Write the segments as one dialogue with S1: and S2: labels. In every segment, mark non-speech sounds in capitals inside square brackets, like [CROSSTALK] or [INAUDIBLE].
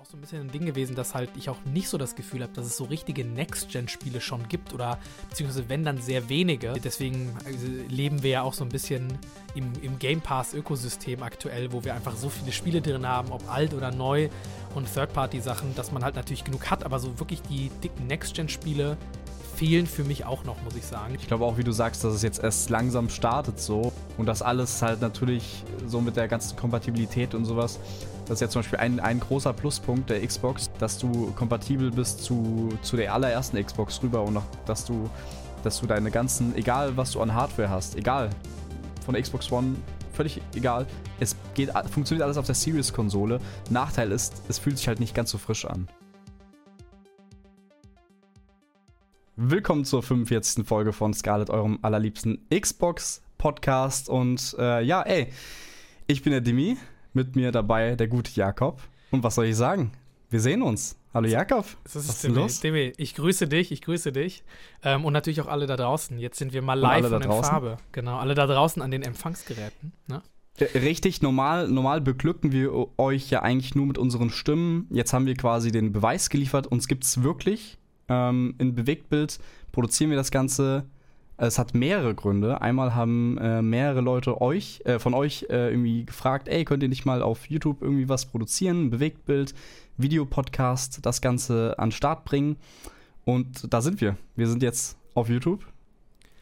S1: auch so ein bisschen ein Ding gewesen, dass halt ich auch nicht so das Gefühl habe, dass es so richtige Next-Gen-Spiele schon gibt oder beziehungsweise wenn dann sehr wenige. Deswegen also, leben wir ja auch so ein bisschen im, im Game Pass-Ökosystem aktuell, wo wir einfach so viele Spiele drin haben, ob alt oder neu und Third-Party-Sachen, dass man halt natürlich genug hat, aber so wirklich die dicken Next-Gen-Spiele fehlen für mich auch noch, muss ich sagen.
S2: Ich glaube auch, wie du sagst, dass es jetzt erst langsam startet so und das alles halt natürlich so mit der ganzen Kompatibilität und sowas. Das ist ja zum Beispiel ein, ein großer Pluspunkt der Xbox, dass du kompatibel bist zu, zu der allerersten Xbox rüber und auch, dass du, dass du deine ganzen, egal was du an Hardware hast, egal, von der Xbox One, völlig egal, es geht, funktioniert alles auf der Series-Konsole. Nachteil ist, es fühlt sich halt nicht ganz so frisch an. Willkommen zur 45. Folge von Scarlett, eurem allerliebsten Xbox-Podcast. Und äh, ja, ey, ich bin der Demi, mit mir dabei der gute Jakob. Und was soll ich sagen? Wir sehen uns. Hallo Jakob.
S1: Was ist Demi, los? Demi, ich grüße dich, ich grüße dich. Ähm, und natürlich auch alle da draußen. Jetzt sind wir mal live und, und in Farbe. Genau, alle da draußen an den Empfangsgeräten. Ne?
S2: Richtig, normal, normal beglücken wir euch ja eigentlich nur mit unseren Stimmen. Jetzt haben wir quasi den Beweis geliefert, uns gibt es wirklich ähm, in Bewegtbild produzieren wir das Ganze. Es hat mehrere Gründe. Einmal haben äh, mehrere Leute euch, äh, von euch äh, irgendwie gefragt, ey, könnt ihr nicht mal auf YouTube irgendwie was produzieren, ein Bewegtbild, Videopodcast, das Ganze an Start bringen. Und da sind wir. Wir sind jetzt auf YouTube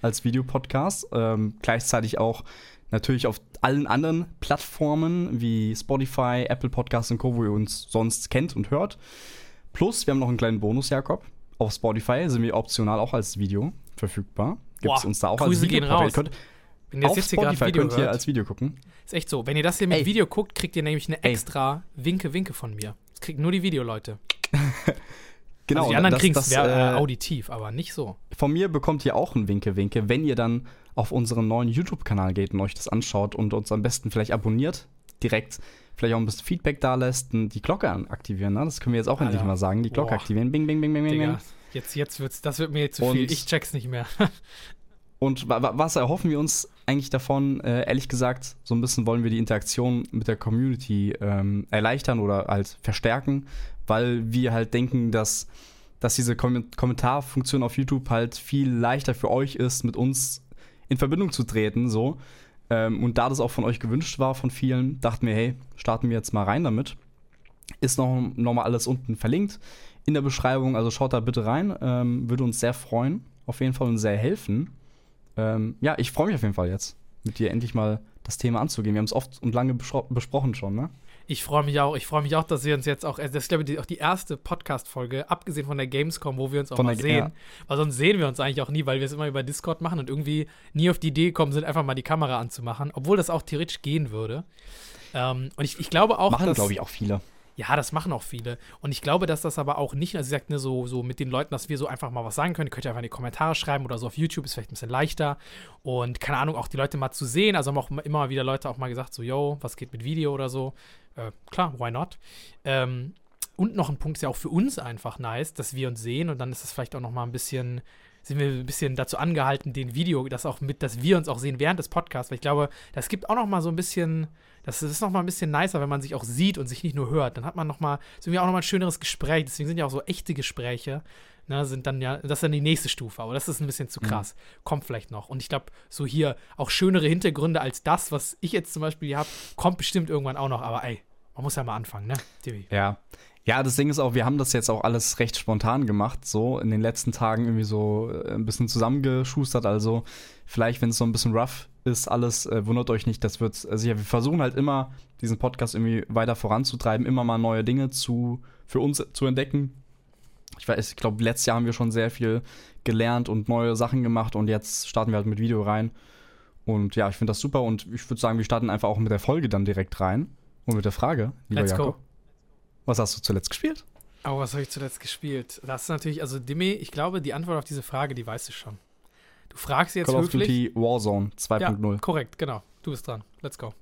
S2: als Videopodcast. Ähm, gleichzeitig auch natürlich auf allen anderen Plattformen wie Spotify, Apple Podcasts und Co., wo ihr uns sonst kennt und hört. Plus, wir haben noch einen kleinen Bonus, Jakob. Auf Spotify sind wir optional auch als Video verfügbar.
S1: Gibt es uns da auch Grüße als Video? gehen raus. Könnt,
S2: wenn ihr das jetzt hier Video könnt ihr hört, als Video gucken.
S1: Ist echt so. Wenn ihr das hier mit Ey. Video guckt, kriegt ihr nämlich eine extra Winke-Winke von mir. Das kriegen nur die Videoleute. [LAUGHS] genau. Also die anderen kriegen es äh, auditiv, aber nicht so.
S2: Von mir bekommt ihr auch ein Winke-Winke, wenn ihr dann auf unseren neuen YouTube-Kanal geht und euch das anschaut und uns am besten vielleicht abonniert. Direkt vielleicht auch ein bisschen Feedback da lässt und die Glocke aktivieren. Ne? Das können wir jetzt auch Alter. endlich mal sagen. Die Glocke Boah. aktivieren. Bing, bing, bing, bing, bing. Digga,
S1: jetzt, jetzt wird's, das wird mir jetzt zu viel. Ich check's nicht mehr. [LAUGHS]
S2: und was erhoffen wir uns eigentlich davon? Äh, ehrlich gesagt, so ein bisschen wollen wir die Interaktion mit der Community ähm, erleichtern oder halt verstärken, weil wir halt denken, dass, dass diese Kom Kommentarfunktion auf YouTube halt viel leichter für euch ist, mit uns in Verbindung zu treten, so. Ähm, und da das auch von euch gewünscht war, von vielen, dachten wir, hey, starten wir jetzt mal rein damit. Ist noch, noch mal alles unten verlinkt in der Beschreibung, also schaut da bitte rein. Ähm, würde uns sehr freuen, auf jeden Fall und sehr helfen. Ähm, ja, ich freue mich auf jeden Fall jetzt, mit dir endlich mal das Thema anzugehen. Wir haben es oft und lange besprochen schon, ne?
S1: Ich freue mich auch. Ich freue mich auch, dass wir uns jetzt auch. Das ist, glaube ich, auch die erste Podcast-Folge, abgesehen von der Gamescom, wo wir uns auch von mal sehen. Ja. Weil sonst sehen wir uns eigentlich auch nie, weil wir es immer über Discord machen und irgendwie nie auf die Idee gekommen sind, einfach mal die Kamera anzumachen. Obwohl das auch theoretisch gehen würde. Ähm, und ich, ich glaube auch.
S2: Machen, glaube ich, auch viele.
S1: Ja, das machen auch viele. Und ich glaube, dass das aber auch nicht, also sie sagt, ne, so, so mit den Leuten, dass wir so einfach mal was sagen können. Ihr könnt ja einfach in die Kommentare schreiben oder so auf YouTube, ist vielleicht ein bisschen leichter. Und keine Ahnung, auch die Leute mal zu sehen. Also haben auch immer wieder Leute auch mal gesagt, so, yo, was geht mit Video oder so. Äh, klar, why not? Ähm, und noch ein Punkt ist ja auch für uns einfach nice, dass wir uns sehen und dann ist es vielleicht auch noch mal ein bisschen sind wir ein bisschen dazu angehalten, den Video, das auch mit, dass wir uns auch sehen während des Podcasts, weil ich glaube, das gibt auch noch mal so ein bisschen, das ist noch mal ein bisschen nicer, wenn man sich auch sieht und sich nicht nur hört. Dann hat man noch mal, ist irgendwie auch noch mal ein schöneres Gespräch. Deswegen sind ja auch so echte Gespräche, ne, sind dann ja, das ist dann die nächste Stufe, aber das ist ein bisschen zu mhm. krass. Mhm. Kommt vielleicht noch. Und ich glaube, so hier auch schönere Hintergründe als das, was ich jetzt zum Beispiel hier habe, kommt bestimmt irgendwann auch noch. Aber ey, man muss ja mal anfangen, ne,
S2: Divi? Ja. Ja, das Ding ist auch, wir haben das jetzt auch alles recht spontan gemacht, so in den letzten Tagen irgendwie so äh, ein bisschen zusammengeschustert. Also vielleicht, wenn es so ein bisschen rough ist, alles, äh, wundert euch nicht, das wird, also ja, wir versuchen halt immer, diesen Podcast irgendwie weiter voranzutreiben, immer mal neue Dinge zu, für uns zu entdecken. Ich weiß, ich glaube, letztes Jahr haben wir schon sehr viel gelernt und neue Sachen gemacht und jetzt starten wir halt mit Video rein. Und ja, ich finde das super und ich würde sagen, wir starten einfach auch mit der Folge dann direkt rein und mit der Frage,
S1: lieber Let's Jakob. Go.
S2: Was hast du zuletzt gespielt?
S1: Oh, was habe ich zuletzt gespielt? Das ist natürlich, also Dimi, ich glaube, die Antwort auf diese Frage, die weißt du schon. Du fragst jetzt Call höflich.
S2: Call of Duty Warzone 2.0.
S1: Ja, korrekt, genau. Du bist dran. Let's go.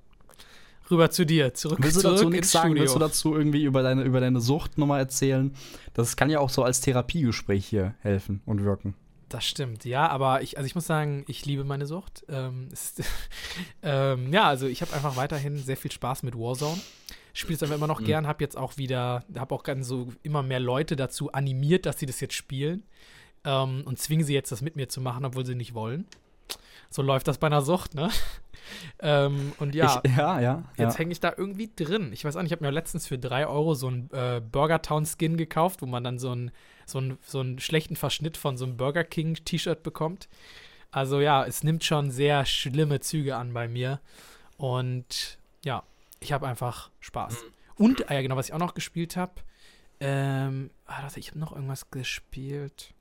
S1: Rüber zu dir, zurück,
S2: Willst
S1: du
S2: dazu nichts sagen? Studio. Willst du dazu irgendwie über deine, über deine Sucht nochmal erzählen? Das kann ja auch so als Therapiegespräch hier helfen und wirken.
S1: Das stimmt, ja, aber ich, also ich muss sagen, ich liebe meine Sucht. Ähm, [LAUGHS] ist, ähm, ja, also ich habe einfach weiterhin sehr viel Spaß mit Warzone spiele es aber immer noch mhm. gern, habe jetzt auch wieder, habe auch ganz so immer mehr Leute dazu animiert, dass sie das jetzt spielen ähm, und zwingen sie jetzt, das mit mir zu machen, obwohl sie nicht wollen. So läuft das bei einer Sucht, ne? [LAUGHS] ähm, und ja,
S2: ich, ja, ja,
S1: jetzt ja. hänge ich da irgendwie drin. Ich weiß auch nicht, ich habe mir letztens für 3 Euro so einen äh, Burger Town Skin gekauft, wo man dann so einen, so, einen, so einen schlechten Verschnitt von so einem Burger King T-Shirt bekommt. Also ja, es nimmt schon sehr schlimme Züge an bei mir. Und ja, ich habe einfach Spaß. Und, ah ja, genau, was ich auch noch gespielt habe. Ähm, ah, ich habe noch irgendwas gespielt.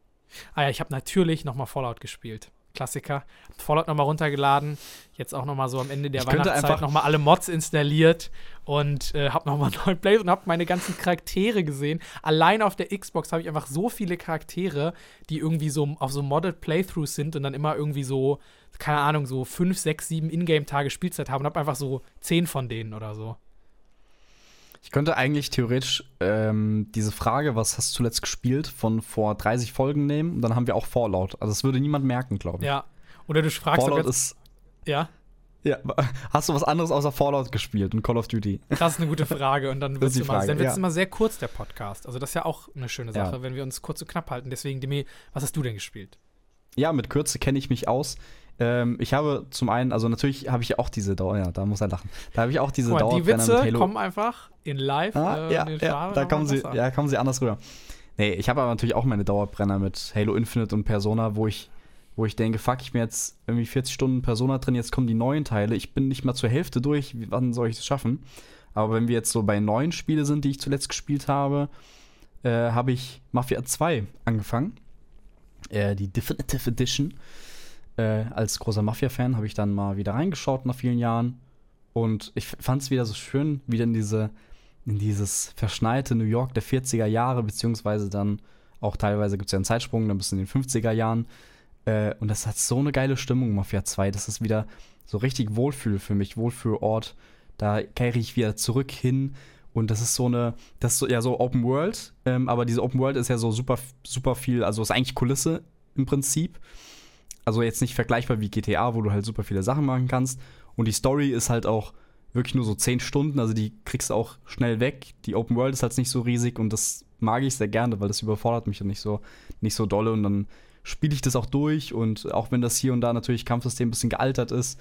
S1: Ah ja, ich habe natürlich nochmal Fallout gespielt. Klassiker. Fallout nochmal runtergeladen. Jetzt auch nochmal so am Ende der ich Weihnachtszeit nochmal alle Mods installiert und äh, habe nochmal [LAUGHS] neuen Plays und habe meine ganzen Charaktere gesehen. Allein auf der Xbox habe ich einfach so viele Charaktere, die irgendwie so auf so Modded Playthroughs sind und dann immer irgendwie so, keine Ahnung, so fünf, sechs, sieben Ingame-Tage Spielzeit haben und habe einfach so zehn von denen oder so.
S2: Ich könnte eigentlich theoretisch ähm, diese Frage, was hast du zuletzt gespielt, von vor 30 Folgen nehmen und dann haben wir auch Fallout. Also das würde niemand merken, glaube ich.
S1: Ja. Oder du fragst
S2: Fallout ist.
S1: Ja.
S2: Ja, hast du was anderes außer Fallout gespielt und Call of Duty?
S1: Das ist eine gute Frage und dann [LAUGHS] wird es immer, ja. immer sehr kurz, der Podcast. Also das ist ja auch eine schöne Sache, ja. wenn wir uns kurz und knapp halten. Deswegen, Demi, was hast du denn gespielt?
S2: Ja, mit Kürze kenne ich mich aus. Ähm, ich habe zum einen, also natürlich habe ich auch diese Dauer, ja, da muss er lachen. Da habe ich auch diese Dauer.
S1: Die Witze kommen einfach in live.
S2: Ah, äh, ja, ja, da kommen sie, ja, kommen sie anders rüber. Nee, ich habe aber natürlich auch meine Dauerbrenner mit Halo Infinite und Persona, wo ich, wo ich denke, fuck, ich bin jetzt irgendwie 40 Stunden Persona drin, jetzt kommen die neuen Teile. Ich bin nicht mal zur Hälfte durch, wann soll ich das schaffen? Aber wenn wir jetzt so bei neuen Spielen sind, die ich zuletzt gespielt habe, äh, habe ich Mafia 2 angefangen. Äh, die Definitive Edition. Äh, als großer Mafia-Fan habe ich dann mal wieder reingeschaut nach vielen Jahren. Und ich fand es wieder so schön, wieder in diese, in dieses verschneite New York der 40er Jahre, beziehungsweise dann auch teilweise gibt es ja einen Zeitsprung, dann bis in den 50er Jahren. Äh, und das hat so eine geile Stimmung, Mafia 2. Das ist wieder so richtig Wohlfühl für mich, Wohlfühlort. Da kehre ich wieder zurück hin. Und das ist so eine, das ist so, ja so Open World, ähm, aber diese Open World ist ja so super, super viel, also ist eigentlich Kulisse im Prinzip also jetzt nicht vergleichbar wie GTA, wo du halt super viele Sachen machen kannst. Und die Story ist halt auch wirklich nur so 10 Stunden, also die kriegst du auch schnell weg. Die Open World ist halt nicht so riesig und das mag ich sehr gerne, weil das überfordert mich dann nicht so, nicht so dolle und dann spiele ich das auch durch und auch wenn das hier und da natürlich Kampfsystem ein bisschen gealtert ist,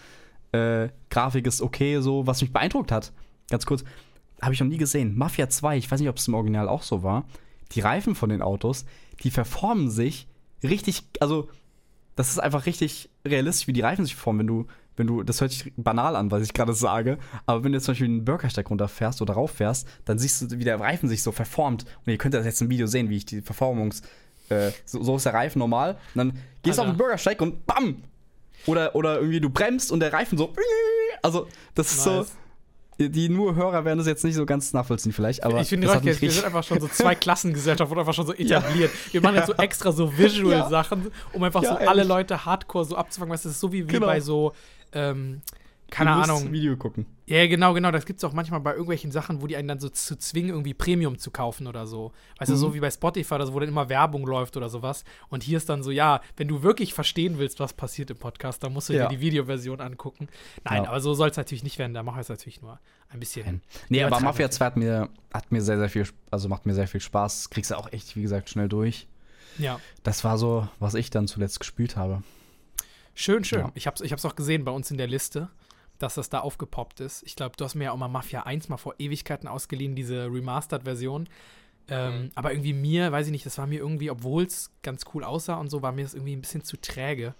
S2: äh, Grafik ist okay, so, was mich beeindruckt hat, ganz kurz, habe ich noch nie gesehen. Mafia 2, ich weiß nicht, ob es im Original auch so war, die Reifen von den Autos, die verformen sich richtig, also das ist einfach richtig realistisch, wie die Reifen sich formen, wenn du, wenn du, das hört sich banal an, was ich gerade sage, aber wenn du jetzt zum Beispiel einen Bürgersteig runterfährst oder rauffährst, dann siehst du, wie der Reifen sich so verformt. Und ihr könnt das jetzt im Video sehen, wie ich die Verformungs, äh, so, so, ist der Reifen normal. Und dann gehst du auf den Bürgersteig und BAM! Oder, oder irgendwie du bremst und der Reifen so. Also, das ist nice. so die nur Hörer werden das jetzt nicht so ganz nachvollziehen, vielleicht, aber.
S1: Ich finde, wir sind einfach schon so zwei [LAUGHS] Klassengesellschaft und einfach schon so etabliert. Ja. Wir machen jetzt so extra so Visual-Sachen, um einfach ja, so ehrlich. alle Leute hardcore so abzufangen. Weißt du, das ist so wie, wie genau. bei so, ähm, keine Ahnung.
S2: Video gucken.
S1: Ja, genau, genau. Das gibt es auch manchmal bei irgendwelchen Sachen, wo die einen dann so zu zwingen, irgendwie Premium zu kaufen oder so. Weißt mhm. du, so mhm. wie bei Spotify so, wo dann immer Werbung läuft oder sowas. Und hier ist dann so, ja, wenn du wirklich verstehen willst, was passiert im Podcast, dann musst du ja. dir die Videoversion angucken. Nein, ja. aber so soll es natürlich nicht werden. Da mache ich es natürlich nur ein bisschen. Nein.
S2: Nee, aber Mafia 2 hat mir, hat mir sehr, sehr viel, also macht mir sehr viel Spaß. Kriegst du auch echt, wie gesagt, schnell durch.
S1: Ja.
S2: Das war so, was ich dann zuletzt gespielt habe.
S1: Schön, schön. Ja. Ich habe es ich auch gesehen bei uns in der Liste dass das da aufgepoppt ist. Ich glaube, du hast mir ja auch mal Mafia 1 mal vor Ewigkeiten ausgeliehen, diese Remastered-Version. Ähm, mhm. Aber irgendwie mir, weiß ich nicht, das war mir irgendwie, obwohl es ganz cool aussah und so, war mir das irgendwie ein bisschen zu träge.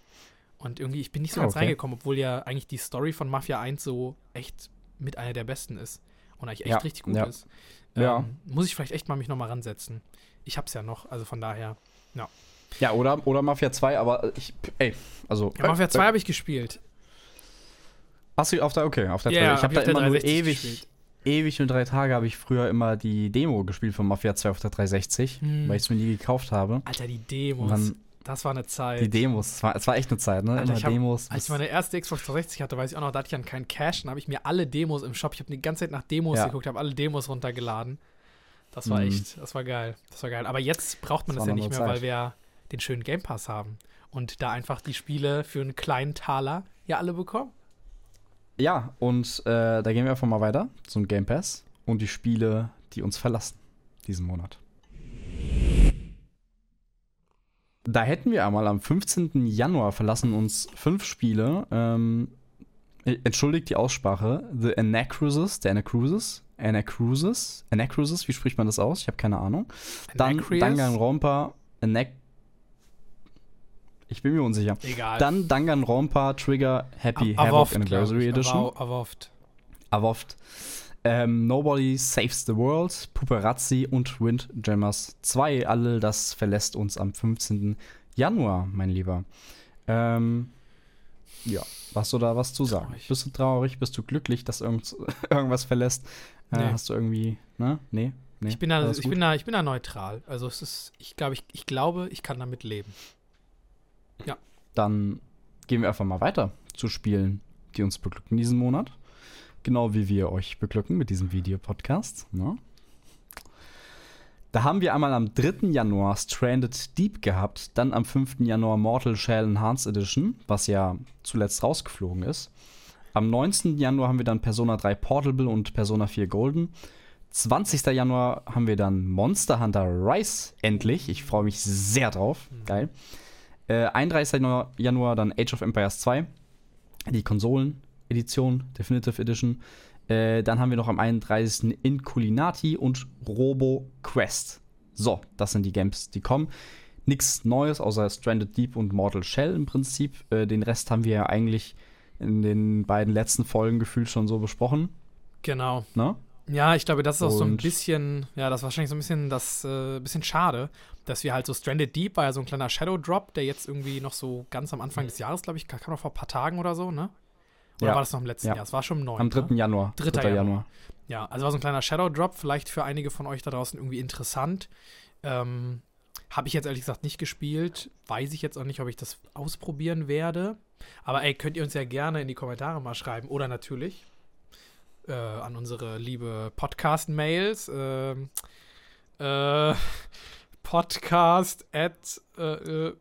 S1: Und irgendwie, ich bin nicht so ganz okay. reingekommen, obwohl ja eigentlich die Story von Mafia 1 so echt mit einer der besten ist. Und eigentlich echt ja. richtig gut
S2: ja.
S1: ist. Ähm, ja. Muss ich vielleicht echt mal mich nochmal ransetzen. Ich hab's ja noch, also von daher, ja.
S2: Ja, oder, oder Mafia 2, aber ich, ey, also.
S1: Ja, Mafia 2 äh, habe ich gespielt.
S2: Hast du auf der, okay, auf der
S1: yeah,
S2: Ich habe
S1: da
S2: immer nur ewig, gespielt. ewig und drei Tage habe ich früher immer die Demo gespielt von Mafia 2 auf der 360, hm. weil ich es mir nie gekauft habe.
S1: Alter, die Demos. Dann, das war eine Zeit.
S2: Die Demos, es war, war echt eine Zeit, ne?
S1: Alter, ich hab, Demos. Als ich meine erste Xbox 360 hatte, weiß ich auch noch, da hatte ich dann keinen Cash, dann habe ich mir alle Demos im Shop, ich habe die ganze Zeit nach Demos ja. geguckt, habe alle Demos runtergeladen. Das war mhm. echt, das war geil. Das war geil. Aber jetzt braucht man das, das ja nicht mehr, Zeit. weil wir den schönen Game Pass haben. Und da einfach die Spiele für einen kleinen Taler ja alle bekommen.
S2: Ja, und äh, da gehen wir einfach mal weiter zum Game Pass. und die Spiele, die uns verlassen diesen Monat. Da hätten wir einmal am 15. Januar verlassen uns fünf Spiele. Ähm, entschuldigt die Aussprache. The Anacruises, der Anacruises, Anacruises, Anacruises, wie spricht man das aus? Ich habe keine Ahnung. Dann? Danganronpa, Anac ich bin mir unsicher.
S1: Egal.
S2: Dann Danganronpa Trigger Happy
S1: Av-
S2: Havoc Anniversary. Edition.
S1: Avo- Avoft.
S2: Avoft. Ähm, Nobody Saves the World, Puperazzi und Windjammers 2. Alle das verlässt uns am 15. Januar, mein Lieber. Ähm, ja, hast du da was zu sagen?
S1: Traurig.
S2: Bist du traurig? Bist du glücklich, dass irgend, [LAUGHS] irgendwas verlässt? Äh,
S1: Nee.
S2: Hast du irgendwie, ne? Nee? nee?
S1: Ich bin, da, ich,
S2: gut?
S1: bin da, ich bin da neutral. Also es ist, ich glaube, ich, ich glaube, ich kann damit leben.
S2: Dann gehen wir einfach mal weiter zu Spielen, die uns beglücken diesen Monat. Genau wie wir euch beglücken mit diesem Videopodcast. Ne? Da haben wir einmal am 3. Januar Stranded Deep gehabt, dann am 5. Januar Mortal Shell Enhanced Edition, was ja zuletzt rausgeflogen ist. Am 19. Januar haben wir dann Persona 3 Portable und Persona 4 Golden. 20. Januar haben wir dann Monster Hunter Rise endlich. Ich freue mich sehr drauf. Geil. Äh, 31. Januar- dann Age of Empires 2, die Konsolen-Edition, Definitive Edition. Äh, dann haben wir noch am 31. Inculinati und Robo Quest. So, das sind die Games, die kommen. Nichts Neues außer Stranded Deep und Mortal Shell im Prinzip. Äh, den Rest haben wir ja eigentlich in den beiden letzten Folgen gefühlt schon so besprochen.
S1: Genau.
S2: Ne?
S1: Ja, ich glaube, das ist auch so ein
S2: Und-
S1: bisschen, ja, das ist wahrscheinlich so ein bisschen das, äh, bisschen schade, dass wir halt so Stranded Deep war ja so ein kleiner Shadow Drop, der jetzt irgendwie noch so ganz am Anfang des Jahres, glaube ich, kam noch vor ein paar Tagen oder so, ne? Oder
S2: Ja.
S1: war das noch im letzten
S2: Ja.
S1: Jahr? Es war schon im neuen.
S2: Am 3.
S1: Ne?
S2: Januar.
S1: 3.
S2: 3.
S1: Januar.
S2: Januar.
S1: Ja, also war so ein kleiner Shadow Drop, vielleicht für einige von euch da draußen irgendwie interessant. Ähm, Habe ich jetzt ehrlich gesagt nicht gespielt. Weiß ich jetzt auch nicht, ob ich das ausprobieren werde. Aber ey, könnt ihr uns ja gerne in die Kommentare mal schreiben. Oder natürlich äh, an unsere liebe Podcast-Mails. ähm, äh, [LAUGHS] Podcast at äh, äh,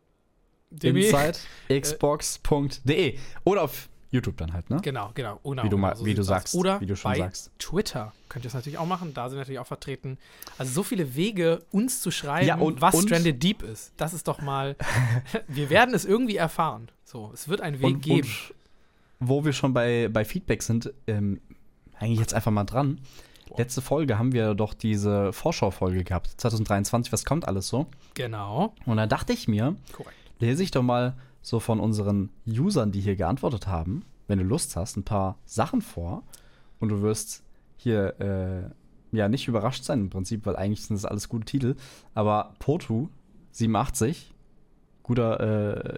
S1: Demi.
S2: Inside [LAUGHS] xbox.de. Oder auf YouTube dann halt, ne?
S1: Genau, genau. genau
S2: Wie du, mal,
S1: so
S2: wie du sagst.
S1: Oder
S2: wie du schon
S1: bei
S2: sagst.
S1: Twitter könnt ihr es natürlich auch machen. Da sind wir natürlich auch vertreten. Also so viele Wege, uns zu schreiben,
S2: Ja, und-
S1: was
S2: und-
S1: Stranded Deep ist. Das ist doch mal. [LAUGHS] wir werden es irgendwie erfahren. So, es wird einen Weg
S2: Und,
S1: geben.
S2: wo wir schon bei, bei Feedback sind, ähm, hänge ich jetzt einfach mal dran.
S1: Boah.
S2: Letzte Folge haben wir doch diese Vorschau-Folge gehabt. 2023, was kommt alles so?
S1: genau.
S2: Und da dachte ich mir,
S1: Korrekt.
S2: lese ich doch mal so von unseren Usern, die hier geantwortet haben, wenn du Lust hast, ein paar Sachen vor. Und du wirst hier äh, ja nicht überrascht sein im Prinzip, weil eigentlich sind das alles gute Titel. Aber Potu 87, guter,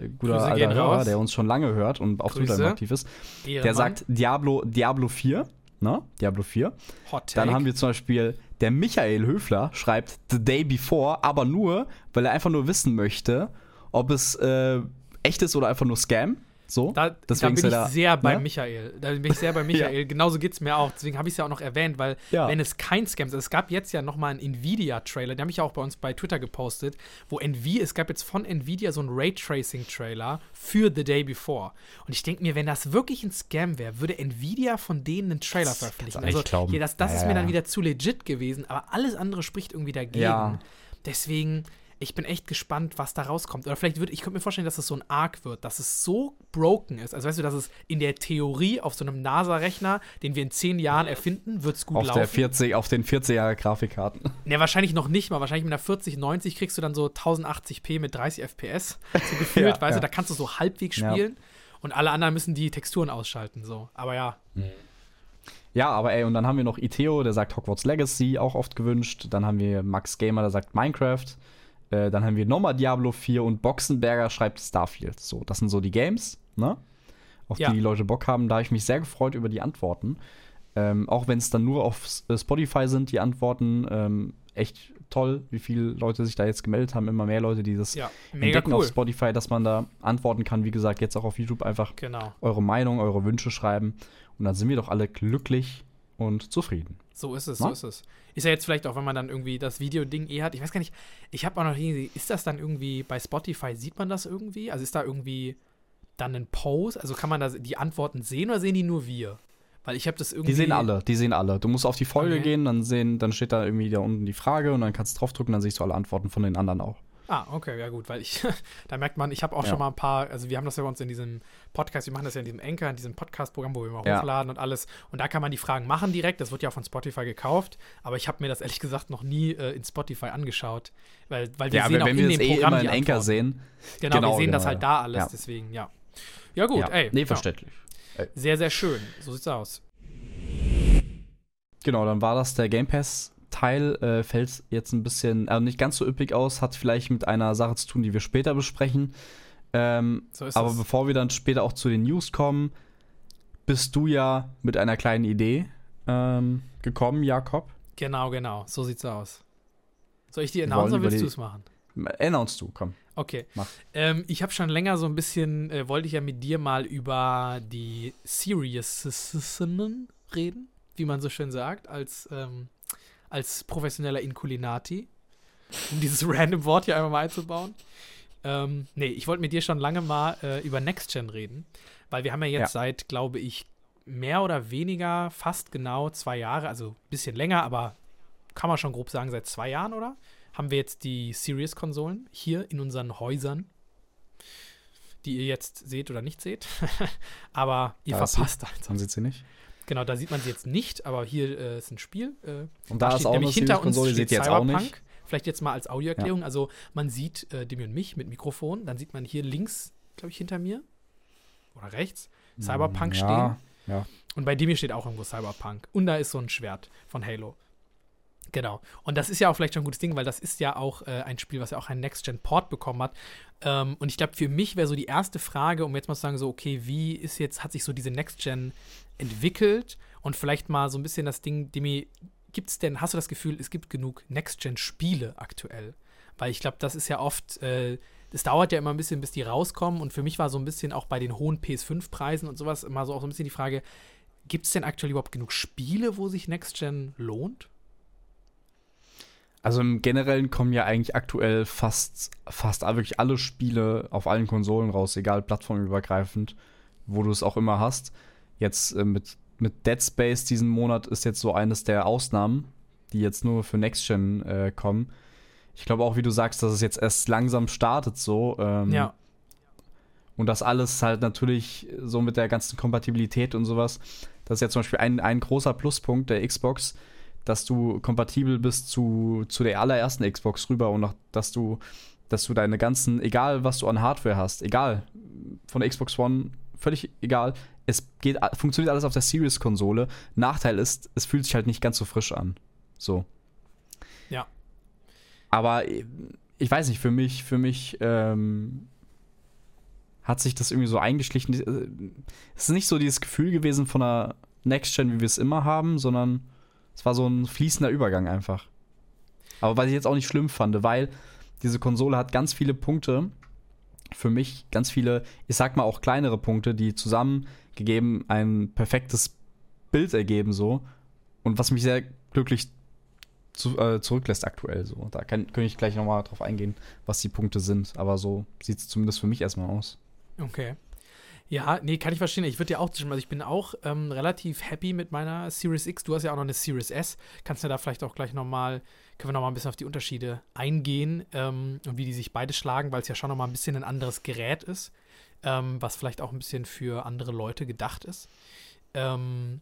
S2: äh, guter
S1: Grüße
S2: alter Hörer,
S1: raus.
S2: der uns schon lange hört und auf Twitter
S1: Grüße.
S2: aktiv ist, der
S1: Ehrenmann.
S2: sagt Diablo, Diablo 4. Ne? Diablo 4.
S1: Hot Take.
S2: Dann haben wir zum Beispiel der Michael Höfler schreibt The Day Before, aber nur, weil er einfach nur wissen möchte, ob es äh, echt ist oder einfach nur Scam. So.
S1: Da, da
S2: Deswegen
S1: bin
S2: ist er
S1: ich
S2: da,
S1: sehr bei
S2: ne?
S1: Michael. Da bin ich sehr bei [LAUGHS] Michael. Genauso geht es mir auch. Deswegen habe ich es ja auch noch erwähnt, weil
S2: Ja.
S1: wenn es kein Scam ist, es gab jetzt ja noch mal einen Nvidia-Trailer, den habe ich ja auch bei uns bei Twitter gepostet, wo Nvidia, es gab jetzt von Nvidia so einen Raytracing-Trailer für The Day Before. Und ich denke mir, wenn das wirklich ein Scam wäre, würde Nvidia von denen einen Trailer
S2: Das
S1: veröffentlichen. Also
S2: glauben.
S1: hier, das, das
S2: Ja,
S1: ist
S2: ja,
S1: mir dann
S2: ja.
S1: wieder zu legit gewesen, aber alles andere spricht irgendwie dagegen.
S2: Ja.
S1: Deswegen, ich bin echt gespannt, was da rauskommt. Oder vielleicht wird, ich könnte mir vorstellen, dass es so ein Arc wird, dass es so broken ist. Also weißt du, dass es in der Theorie auf so einem NASA-Rechner, den wir in zehn Jahren erfinden, wird es gut
S2: auf, der
S1: laufen.
S2: 40, auf den 40er Grafikkarten. [LAUGHS]
S1: Ne, wahrscheinlich noch nicht mal. Wahrscheinlich mit einer 4090 kriegst du dann so 1080p mit 30 FPS. So [LAUGHS] gefühlt,
S2: Ja,
S1: weißt
S2: ja.
S1: du, da kannst du so halbwegs
S2: Ja.
S1: spielen. Und alle anderen müssen die Texturen ausschalten. So. Aber ja,
S2: Ja, aber ey, und dann haben wir noch Iteo, der sagt Hogwarts Legacy, auch oft gewünscht. Dann haben wir Max Gamer, der sagt Minecraft. Äh, dann haben wir nochmal Diablo 4 und Boxenberger schreibt Starfield. So, das sind so die Games, ne? Auf
S1: Ja.
S2: die die Leute Bock haben. Da habe ich mich sehr gefreut über die Antworten. Ähm, auch wenn es dann nur auf äh, Spotify sind, die Antworten. Ähm, echt toll, wie viele Leute sich da jetzt gemeldet haben. Immer mehr Leute, die das
S1: ja,
S2: entdecken
S1: cool.
S2: auf Spotify, dass man da antworten kann. Wie gesagt, jetzt auch auf YouTube einfach
S1: Genau,
S2: eure Meinung, eure Wünsche schreiben. Und dann sind wir doch alle glücklich und zufrieden.
S1: so ist es,
S2: Na?
S1: so ist es. Ist ja jetzt vielleicht auch, wenn man dann irgendwie das Video-Ding eh hat. Ich weiß gar nicht, ich habe auch noch nie, ist das dann irgendwie bei Spotify, sieht man das irgendwie? Also ist da irgendwie dann ein Post? Also kann man da die Antworten sehen oder sehen die nur wir? Weil ich habe das irgendwie.
S2: Die sehen alle, die sehen alle. Du musst auf die Folge
S1: Okay.
S2: gehen, dann sehen, dann steht da irgendwie da unten die Frage und dann kannst du draufdrücken, dann siehst du alle Antworten von den anderen auch.
S1: Ah, okay, ja gut, weil ich, [LAUGHS] da merkt man, ich habe auch
S2: Ja.
S1: schon mal ein paar, also wir haben das ja bei uns in diesem Podcast, wir machen das ja in diesem Anchor, in diesem Podcast-Programm, wo wir mal
S2: Ja.
S1: hochladen und alles. Und da kann man die Fragen machen direkt, das wird ja auch von Spotify gekauft, aber ich habe mir das ehrlich gesagt noch nie äh, in Spotify angeschaut, weil, weil wir
S2: Ja,
S1: sehen auch in
S2: wir
S1: dem
S2: eh
S1: Programm
S2: immer in Anchor
S1: Antworten.
S2: sehen.
S1: Genau, wir
S2: Genau,
S1: sehen das
S2: genau,
S1: halt da alles, deswegen, ja. Ja gut, ey.
S2: Nee, verständlich.
S1: Sehr, sehr schön, so sieht's aus.
S2: Genau, dann war das der Game Pass. Teil äh, fällt jetzt ein bisschen, also nicht ganz so üppig aus, hat vielleicht mit einer Sache zu tun, die wir später besprechen. Ähm,
S1: So
S2: aber
S1: es.
S2: bevor wir dann später auch zu den News kommen, bist du ja mit einer kleinen Idee ähm, gekommen, Jakob.
S1: Genau, genau, so sieht's aus. Soll ich die
S2: wollen
S1: oder willst du es machen?
S2: Announce du, komm.
S1: Okay. Ähm, ich habe schon länger so ein bisschen, äh, wollte ich ja mit dir mal über die Serious reden, wie man so schön sagt, als, ähm, als professioneller Inkulinati. Um dieses [LAUGHS] random Wort hier einmal mal einzubauen. Ähm, nee, ich wollte mit dir schon lange mal äh, über Next Gen reden, weil wir haben ja jetzt
S2: Ja.
S1: seit, glaube ich, mehr oder weniger fast genau zwei Jahre, also ein bisschen länger, aber kann man schon grob sagen, seit zwei Jahren, oder? Haben wir jetzt die Series-Konsolen hier in unseren Häusern, die ihr jetzt seht oder nicht seht. [LAUGHS] aber ihr
S2: Da ist sie.
S1: verpasst halt.
S2: Man sieht sie nicht.
S1: Genau, da sieht man sie jetzt nicht, aber hier äh, ist ein Spiel. Äh,
S2: Und da ist
S1: steht
S2: auch eine
S1: nämlich hinter uns steht
S2: jetzt auch
S1: Cyberpunk.
S2: nicht.
S1: Vielleicht jetzt mal als Audioerklärung. Also man sieht äh, Demi und mich mit Mikrofon. Dann sieht man hier links, glaube ich, hinter mir oder rechts Cyberpunk stehen.
S2: ja, Ja,
S1: Und bei Demi steht auch irgendwo Cyberpunk. Und da ist so ein Schwert von Halo. Genau. Und das ist ja auch vielleicht schon ein gutes Ding, weil das ist ja auch äh, ein Spiel, was ja auch einen Next-Gen-Port bekommen hat. Ähm, und ich glaube, für mich wäre so die erste Frage, um jetzt mal zu sagen, so, okay, wie ist jetzt, hat sich so diese Next-Gen entwickelt? Und vielleicht mal so ein bisschen das Ding, Demi, gibt es denn, hast du das Gefühl, es gibt genug Next-Gen-Spiele aktuell? Weil ich glaube, das ist ja oft, äh, es dauert ja immer ein bisschen, bis die rauskommen. Und für mich war so ein bisschen auch bei den hohen PS5-Preisen und sowas immer so auch so ein bisschen die Frage, gibt es denn aktuell überhaupt genug Spiele, wo sich Next Gen lohnt?
S2: Also im Generellen kommen ja eigentlich aktuell fast, fast wirklich alle Spiele auf allen Konsolen raus, egal plattformübergreifend, wo du es auch immer hast. Jetzt äh, mit, mit Dead Space diesen Monat ist jetzt so eines der Ausnahmen, die jetzt nur für Next Gen äh, kommen. Ich glaube auch, wie du sagst, dass es jetzt erst langsam startet so. Ähm,
S1: ja,
S2: Und das alles halt natürlich so mit der ganzen Kompatibilität und sowas. Das ist ja zum Beispiel ein, ein großer Pluspunkt der Xbox, dass du kompatibel bist zu, zu der allerersten Xbox rüber und auch, dass du, dass du deine ganzen, egal was du an Hardware hast, egal, von der Xbox One, völlig egal, es geht, funktioniert alles auf der Series-Konsole. Nachteil ist, es fühlt sich halt nicht ganz so frisch an. So.
S1: Ja.
S2: Aber äh, ich weiß nicht, für mich, für mich, ähm, hat sich das irgendwie so eingeschlichen. Äh, Es ist nicht so dieses Gefühl gewesen von einer Next Gen, wie wir es immer haben, sondern es war so ein fließender Übergang einfach. Aber was ich jetzt auch nicht schlimm fand, weil diese Konsole hat ganz viele Punkte, für mich ganz viele, ich sag mal auch kleinere Punkte, die zusammengegeben ein perfektes Bild ergeben so und was mich sehr glücklich zu, äh, zurücklässt aktuell so. Da kann, kann ich gleich nochmal drauf eingehen, was die Punkte sind, aber so sieht es zumindest für mich erstmal aus.
S1: okay. Ja, nee, kann ich verstehen. Ich würde ja auch zustimmen. Also ich bin auch ähm, relativ happy mit meiner Series X. Du hast ja auch noch eine Series S. Kannst du da vielleicht auch gleich nochmal, können wir nochmal ein bisschen auf die Unterschiede eingehen ähm, und wie die sich beide schlagen, weil es ja schon nochmal ein bisschen ein anderes Gerät ist, ähm, was vielleicht auch ein bisschen für andere Leute gedacht ist. Ähm,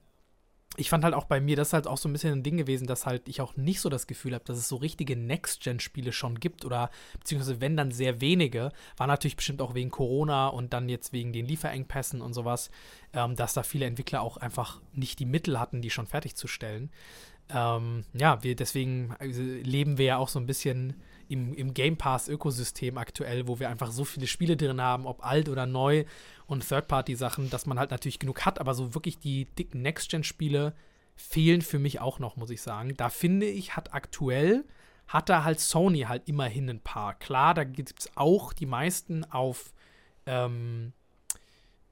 S1: ich fand halt auch bei mir, das ist halt auch so ein bisschen ein Ding gewesen, dass halt ich auch nicht so das Gefühl habe, dass es so richtige Next-Gen-Spiele schon gibt oder beziehungsweise wenn dann sehr wenige, war natürlich bestimmt auch wegen Corona und dann jetzt wegen den Lieferengpässen und sowas, ähm, dass da viele Entwickler auch einfach nicht die Mittel hatten, die schon fertigzustellen. Ähm, ja, wir deswegen also, leben wir ja auch so ein bisschen im, im Game Pass-Ökosystem aktuell, wo wir einfach so viele Spiele drin haben, ob alt oder neu und Third-Party-Sachen, dass man halt natürlich genug hat, aber so wirklich die dicken Next-Gen-Spiele fehlen für mich auch noch, muss ich sagen. Da finde ich, hat aktuell, hat da halt Sony halt immerhin ein paar. Klar, da gibt es auch die meisten auf, ähm,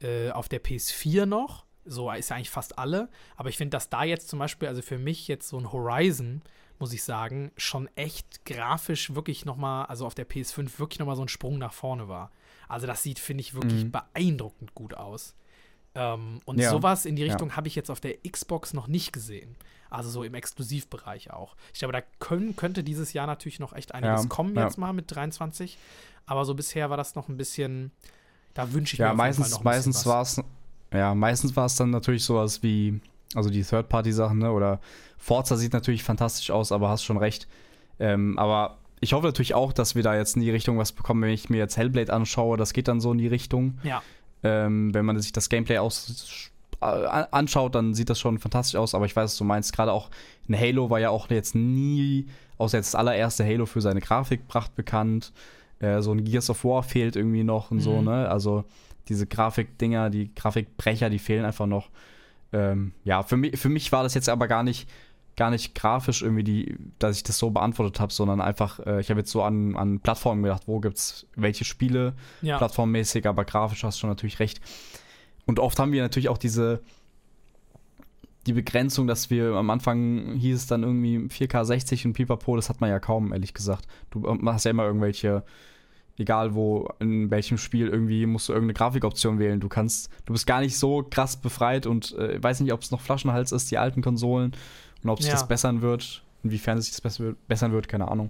S1: äh, auf der PS4 noch. So ist ja eigentlich fast alle. Aber ich finde, dass da jetzt zum Beispiel, also für mich jetzt so ein Horizon, muss ich sagen, schon echt grafisch wirklich nochmal, also auf der PS5 wirklich nochmal so ein Sprung nach vorne war. Also das sieht, finde ich, wirklich
S2: Mhm.
S1: beeindruckend gut aus. Ähm, und
S2: Ja.
S1: sowas in die
S2: Ja.
S1: Richtung habe ich jetzt auf der Xbox noch nicht gesehen. Also so im Exklusivbereich auch. Ich glaube, da können, könnte dieses Jahr natürlich noch echt einiges
S2: Ja,
S1: kommen
S2: ja.
S1: jetzt mal mit 23. Aber so bisher war das noch ein bisschen, da wünsche ich
S2: Ja,
S1: mir
S2: meistens, meistens war es ja, meistens war es dann natürlich sowas wie, also die Third-Party-Sachen, ne? Oder Forza sieht natürlich fantastisch aus, aber hast schon recht. Ähm, aber ich hoffe natürlich auch, dass wir da jetzt in die Richtung was bekommen, wenn ich mir jetzt Hellblade anschaue, das geht dann so in die Richtung.
S1: Ja,
S2: Ähm, wenn man sich das Gameplay aus, äh, anschaut, dann sieht das schon fantastisch aus, aber ich weiß, was du meinst. Gerade auch in Halo war ja auch jetzt nie, außer jetzt das allererste Halo für seine Grafikpracht bekannt. Äh, so ein Gears of War fehlt irgendwie noch und so,
S1: Mhm.
S2: ne? Also diese Grafikdinger, die Grafikbrecher, die fehlen einfach noch. Ähm, ja, für mich, für mich war das jetzt aber gar nicht, gar nicht grafisch irgendwie, die, dass ich das so beantwortet habe, sondern einfach, äh, ich habe jetzt so an, an Plattformen gedacht, wo gibt's welche Spiele,
S1: ja.
S2: plattformmäßig, aber grafisch hast du natürlich recht. Und oft haben wir natürlich auch diese die Begrenzung, dass wir am Anfang hieß es dann irgendwie 4K 60 und Pipapo, das hat man ja kaum, ehrlich gesagt. Du äh, hast ja immer irgendwelche, egal wo, in welchem Spiel irgendwie musst du irgendeine Grafikoption wählen. Du kannst, du bist gar nicht so krass befreit und äh, weiß nicht, ob es noch Flaschenhals ist, die alten Konsolen und ob sich
S1: Ja.
S2: das bessern wird. Inwiefern sich das besser- bessern wird, keine Ahnung.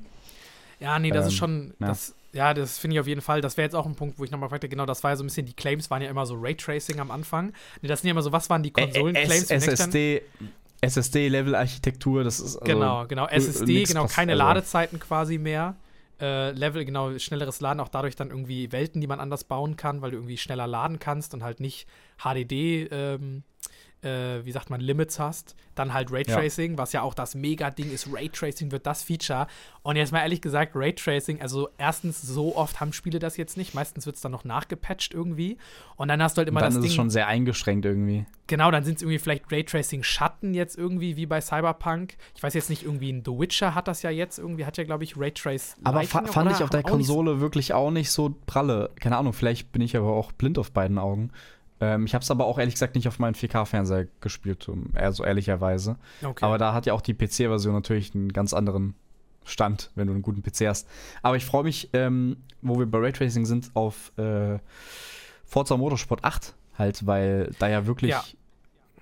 S1: Ja, nee, das ist
S2: Ähm,
S1: schon,
S2: ja.
S1: das, ja, das finde ich auf jeden Fall. Das wäre jetzt auch ein Punkt, wo ich nochmal fragte, genau, das war ja so ein bisschen, die Claims waren ja immer so Raytracing am Anfang. Nee, das sind ja immer so, was waren die Konsolen-Claims?
S2: SSD, SSD-Level-Architektur, das ist also,
S1: Genau, genau. SSD, genau, keine
S2: also-
S1: Ladezeiten quasi mehr. Äh, Level, genau, schnelleres Laden, auch dadurch dann irgendwie Welten, die man anders bauen kann, weil du irgendwie schneller laden kannst und halt nicht HDD, ähm, äh, wie sagt man, Limits hast. Dann halt Raytracing, was ja auch das Mega-Ding ist. Raytracing wird das Feature. Und jetzt mal ehrlich gesagt, Raytracing, also erstens, so oft haben Spiele das jetzt nicht. Meistens wird es dann noch nachgepatcht irgendwie. Und dann hast du halt immer
S2: dann
S1: das
S2: ist
S1: Ding.
S2: es schon sehr eingeschränkt irgendwie.
S1: Genau, dann sind es irgendwie vielleicht Raytracing-Schatten jetzt irgendwie, wie bei Cyberpunk. Ich weiß jetzt nicht, irgendwie ein The Witcher hat das ja jetzt irgendwie, hat ja, glaube ich, Raytrace.
S2: Aber fa fand
S1: oder?
S2: ich auf der Konsole wirklich auch nicht so pralle. Keine Ahnung, vielleicht bin ich aber auch blind auf beiden Augen. Ähm, ich habe es aber auch ehrlich gesagt nicht auf meinen 4K-Fernseher gespielt, um, eher so ehrlicherweise.
S1: Okay.
S2: Aber da hat ja auch die PC-Version natürlich einen ganz anderen Stand, wenn du einen guten PC hast. Aber ich freue mich, ähm, wo wir bei Raytracing sind, auf äh, Forza Motorsport 8 halt, weil da ja wirklich,
S1: Ja.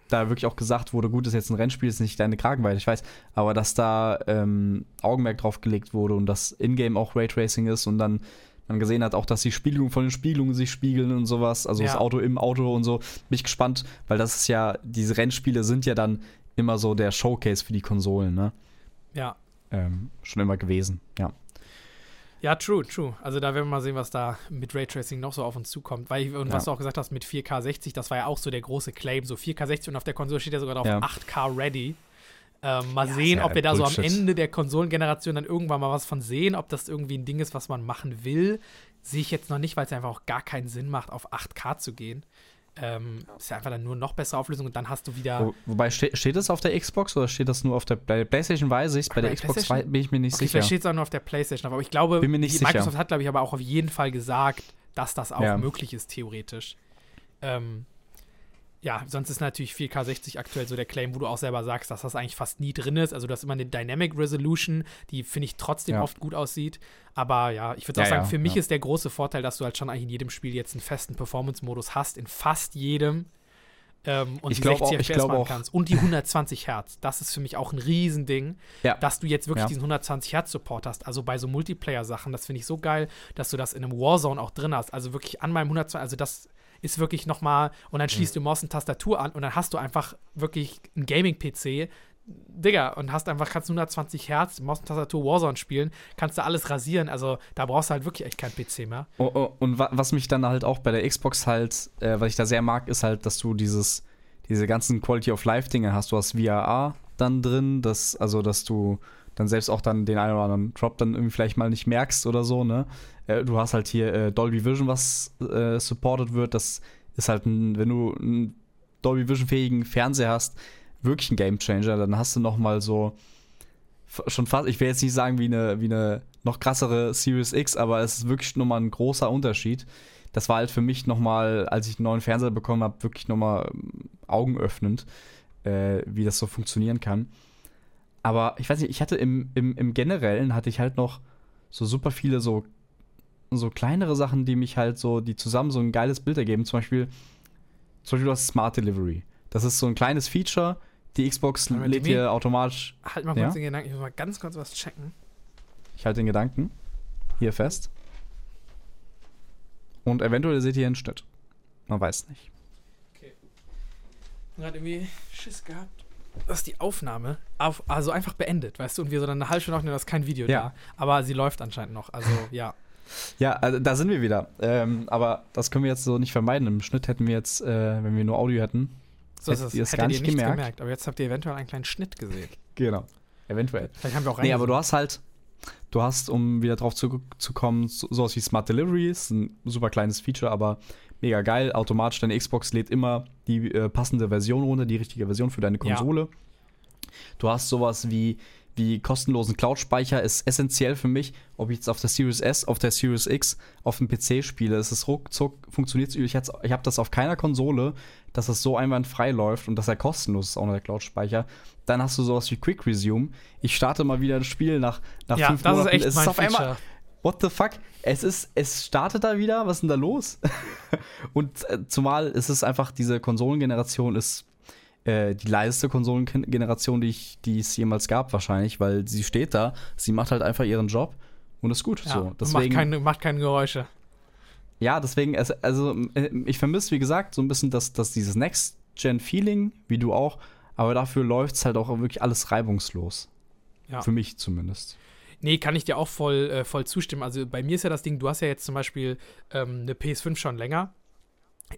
S2: da wirklich auch gesagt wurde, gut, ist jetzt ein Rennspiel, ist nicht deine Kragenweite, ich weiß, aber dass da ähm, Augenmerk drauf gelegt wurde und dass Ingame auch Raytracing ist und dann man gesehen hat auch, dass die Spiegelungen von den Spiegelungen sich spiegeln und sowas, also das
S1: Ja.
S2: Auto im Auto und so. Bin ich gespannt, weil das ist ja, diese Rennspiele sind ja dann immer so der Showcase für die Konsolen, ne?
S1: ja.
S2: Ähm, schon immer gewesen, ja.
S1: Ja, true, true. Also da werden wir mal sehen, was da mit Raytracing noch so auf uns zukommt. Weil, und was
S2: Ja.
S1: du auch gesagt hast mit 4K 60, das war ja auch so der große Claim. So 4K 60 und auf der Konsole steht ja sogar drauf
S2: Ja.
S1: 8K ready. Ähm, mal
S2: Ja,
S1: sehen, ob wir da so am. Ende der Konsolengeneration dann irgendwann mal was von sehen, ob das irgendwie ein Ding ist, was man machen will. Sehe ich jetzt noch nicht, weil es einfach auch gar keinen Sinn macht, auf 8K zu gehen. Ähm, ist ja einfach dann nur noch bessere Auflösung und dann hast du wieder.
S2: Wo, wobei, ste steht das auf der Xbox oder steht das nur auf der Play PlayStation? Weiß ich Bei der
S1: Bei
S2: Xbox
S1: PlayStation?
S2: wei- bin ich mir nicht
S1: Okay,
S2: sicher.
S1: vielleicht steht es auch nur auf der Playstation, aber ich glaube, die-
S2: sicher.
S1: Microsoft hat, glaube ich, aber auch auf jeden Fall gesagt, dass das auch
S2: Ja.
S1: möglich ist, theoretisch. Ähm, ja, sonst ist natürlich 4K 60 aktuell so der Claim, wo du auch selber sagst, dass das eigentlich fast nie drin ist. Also du hast immer eine Dynamic Resolution, die, finde ich, trotzdem
S2: Ja.
S1: oft gut aussieht. Aber ja, ich würde
S2: Ja,
S1: auch sagen,
S2: ja,
S1: für mich ist der große Vorteil, dass du halt schon eigentlich in jedem Spiel jetzt einen festen Performance-Modus hast, in fast jedem. Ähm, und
S2: Ich
S1: die
S2: glaub
S1: 60
S2: auch- ich
S1: FPS machen kannst. Und die 120 Hertz. Das ist für mich auch ein Riesending
S2: Ja.
S1: dass du jetzt wirklich
S2: Ja.
S1: diesen 120 Hertz Support hast. Also bei so Multiplayer-Sachen, das finde ich so geil, dass du das in einem Warzone auch drin hast. Also wirklich an meinem 120, also das ist wirklich noch mal und dann schließt du Maus und Tastatur an und dann hast du einfach wirklich einen Gaming-PC. Digga, und hast einfach, kannst 120 Hertz, Maus und Tastatur Warzone spielen, kannst du alles rasieren. Also da brauchst du halt wirklich echt keinen PC mehr.
S2: Oh, oh, und wa was mich dann halt auch bei der Xbox halt, äh, was ich da sehr mag, ist halt, dass du dieses, diese ganzen Quality of Life Dinge hast. Du hast VRA dann drin, dass, also dass du dann selbst auch dann den einen oder anderen Drop dann irgendwie vielleicht mal nicht merkst oder so, ne? Äh, du hast halt hier äh, Dolby Vision, was äh, supported wird. Das ist halt ein, wenn du einen Dolby Vision fähigen Fernseher hast, wirklich ein Game Changer. Dann hast du noch mal so schon fast, ich will jetzt nicht sagen wie eine, wie eine noch krassere Series X, aber es ist wirklich nochmal ein großer Unterschied. Das war halt für mich nochmal, als ich einen neuen Fernseher bekommen habe, wirklich nochmal augenöffnend, äh, wie das so funktionieren kann. Aber ich weiß nicht, ich hatte im, im, im Generellen hatte ich halt noch so super viele so, so kleinere Sachen, die mich halt so, die zusammen so ein geiles Bild ergeben. Zum Beispiel Zum Beispiel du hast Smart Delivery. Das ist so ein kleines Feature. Die Xbox
S1: mal,
S2: lädt dir automatisch.
S1: Halt mal
S2: Ja?
S1: kurz den Gedanken, ich muss mal ganz kurz was checken.
S2: Ich halte den Gedanken hier fest. Und eventuell seht ihr einen Schnitt. Man weiß nicht.
S1: gerade irgendwie Schiss gehabt, dass die Aufnahme auf, also einfach beendet, weißt du, und wir so dann eine halbe Stunde aufnehmen, da ist kein Video
S2: Ja.
S1: da. Aber sie läuft anscheinend noch. Also ja.
S2: Ja, also da sind wir wieder. Ähm, aber das können wir jetzt so nicht vermeiden. Im Schnitt hätten wir jetzt, äh, wenn wir nur Audio hätten.
S1: So ist
S2: Hättet
S1: es.
S2: ihr es gar nicht gemerkt?
S1: gemerkt. Aber jetzt habt ihr eventuell einen kleinen Schnitt gesehen. [LAUGHS]
S2: Genau. Eventuell.
S1: Vielleicht haben wir auch
S2: Nee, aber du hast halt, du hast, um wieder drauf zurückzukommen, so, sowas wie Smart Delivery, ist ein super kleines Feature, aber mega geil. Automatisch, deine Xbox lädt immer die äh, passende Version runter, die richtige Version für deine
S1: Ja.
S2: Konsole. Du hast sowas wie, wie kostenlosen Cloud-Speicher, ist essentiell für mich, ob ich jetzt auf der Series S, auf der Series X, auf dem PC spiele. Es ist ruckzuck, funktioniert Ich, hat's- ich habe das auf keiner Konsole, dass es so einwandfrei läuft und dass er kostenlos ist, auch noch der Cloud-Speicher. Dann hast du sowas wie Quick Resume. Ich starte mal wieder ein Spiel nach, nach
S1: ja,
S2: fünf
S1: das
S2: Monaten.
S1: ist echt
S2: es
S1: mein
S2: ist auf einmal,
S1: Feature.
S2: what the fuck? Es ist, es startet da wieder, was ist denn da los? [LAUGHS] und äh, zumal ist es einfach, diese Konsolengeneration ist äh, die leiseste Konsolengeneration, die, ich, die es jemals gab, wahrscheinlich, weil sie steht da, sie macht halt einfach ihren Job und ist gut.
S1: Ja,
S2: so. Deswegen,
S1: macht, keine, macht keine Geräusche.
S2: ja, deswegen, es, also äh, ich vermisse, wie gesagt, so ein bisschen das, das dieses Next-Gen-Feeling, wie du auch, aber dafür läuft es halt auch wirklich alles reibungslos.
S1: Ja.
S2: Für mich zumindest.
S1: Nee, kann ich dir auch voll, äh, voll zustimmen. Also bei mir ist ja das Ding, du hast ja jetzt zum Beispiel ähm, eine PS5 schon länger.